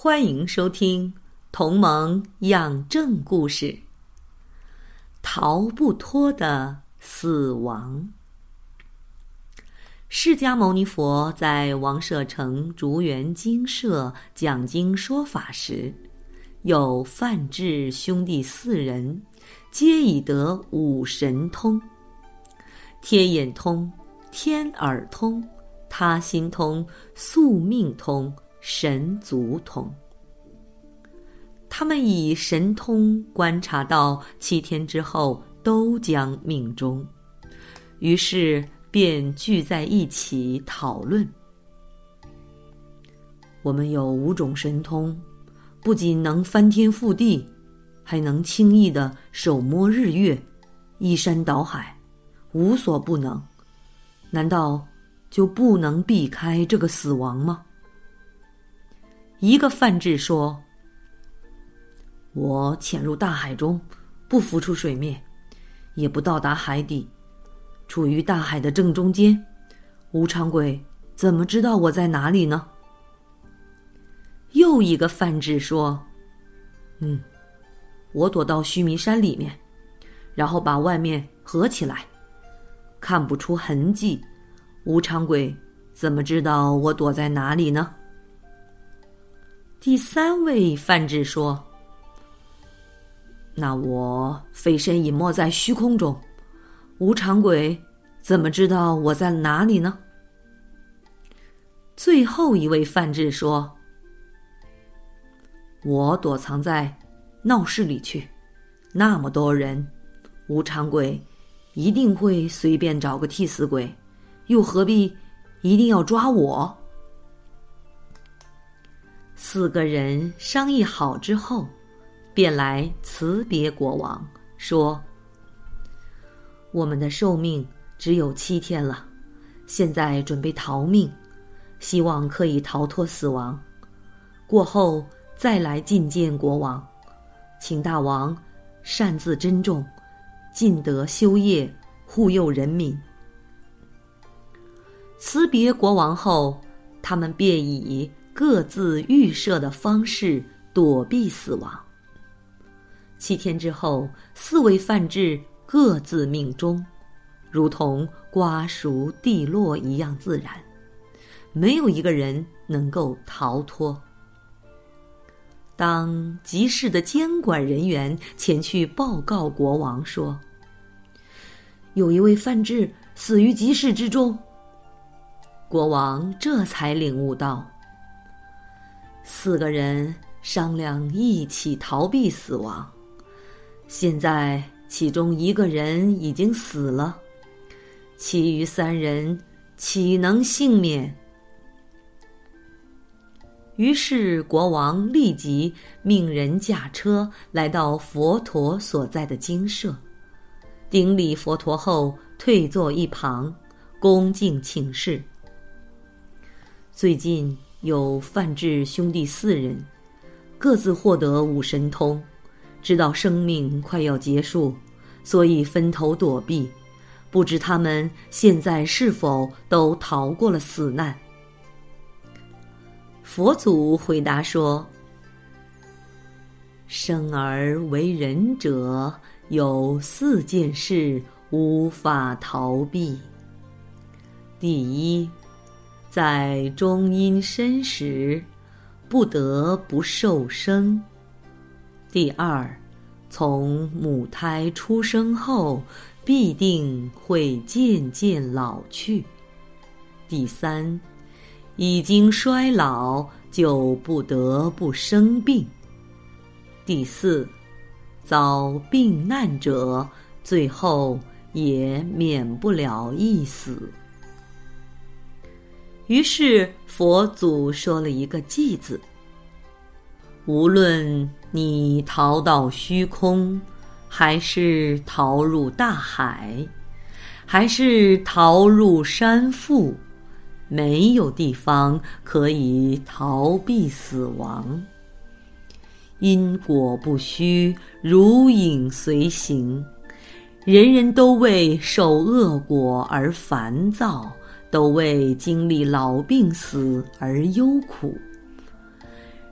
欢迎收听《同盟养正故事》。逃不脱的死亡。释迦牟尼佛在王舍城竹园精舍讲经说法时，有范志兄弟四人，皆已得五神通：天眼通、天耳通、他心通、宿命通。神足通，他们以神通观察到七天之后都将命中，于是便聚在一起讨论。我们有五种神通，不仅能翻天覆地，还能轻易的手摸日月、依山倒海，无所不能。难道就不能避开这个死亡吗？一个范志说：“我潜入大海中，不浮出水面，也不到达海底，处于大海的正中间。无常鬼怎么知道我在哪里呢？”又一个范志说：“嗯，我躲到须弥山里面，然后把外面合起来，看不出痕迹。无常鬼怎么知道我躲在哪里呢？”第三位范志说：“那我飞身隐没在虚空中，无常鬼怎么知道我在哪里呢？”最后一位范志说：“我躲藏在闹市里去，那么多人，无常鬼一定会随便找个替死鬼，又何必一定要抓我？”四个人商议好之后，便来辞别国王，说：“我们的寿命只有七天了，现在准备逃命，希望可以逃脱死亡。过后再来觐见国王，请大王擅自珍重，尽德修业，护佑人民。”辞别国王后，他们便以。各自预设的方式躲避死亡。七天之后，四位范志各自命中，如同瓜熟蒂落一样自然，没有一个人能够逃脱。当集市的监管人员前去报告国王说：“有一位范志死于集市之中。”国王这才领悟到。四个人商量一起逃避死亡，现在其中一个人已经死了，其余三人岂能幸免？于是国王立即命人驾车来到佛陀所在的精舍，顶礼佛陀后退坐一旁，恭敬请示。最近。有范志兄弟四人，各自获得五神通，知道生命快要结束，所以分头躲避。不知他们现在是否都逃过了死难？佛祖回答说：“生而为人者，有四件事无法逃避。第一。”在中阴身时，不得不受生。第二，从母胎出生后，必定会渐渐老去。第三，已经衰老，就不得不生病。第四，遭病难者，最后也免不了一死。于是佛祖说了一个“寂”字。无论你逃到虚空，还是逃入大海，还是逃入山腹，没有地方可以逃避死亡。因果不虚，如影随形。人人都为受恶果而烦躁，都为经历老病死而忧苦。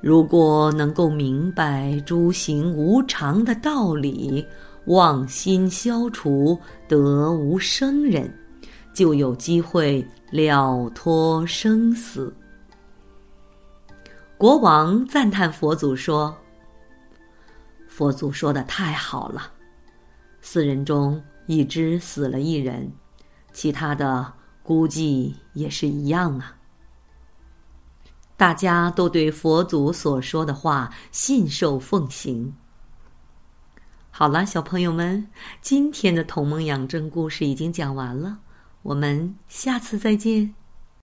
如果能够明白诸行无常的道理，妄心消除，得无生忍，就有机会了脱生死。国王赞叹佛祖说：“佛祖说的太好了，四人中已知死了一人，其他的估计也是一样啊。”大家都对佛祖所说的话信受奉行。好了，小朋友们，今天的同盟养正故事已经讲完了，我们下次再见。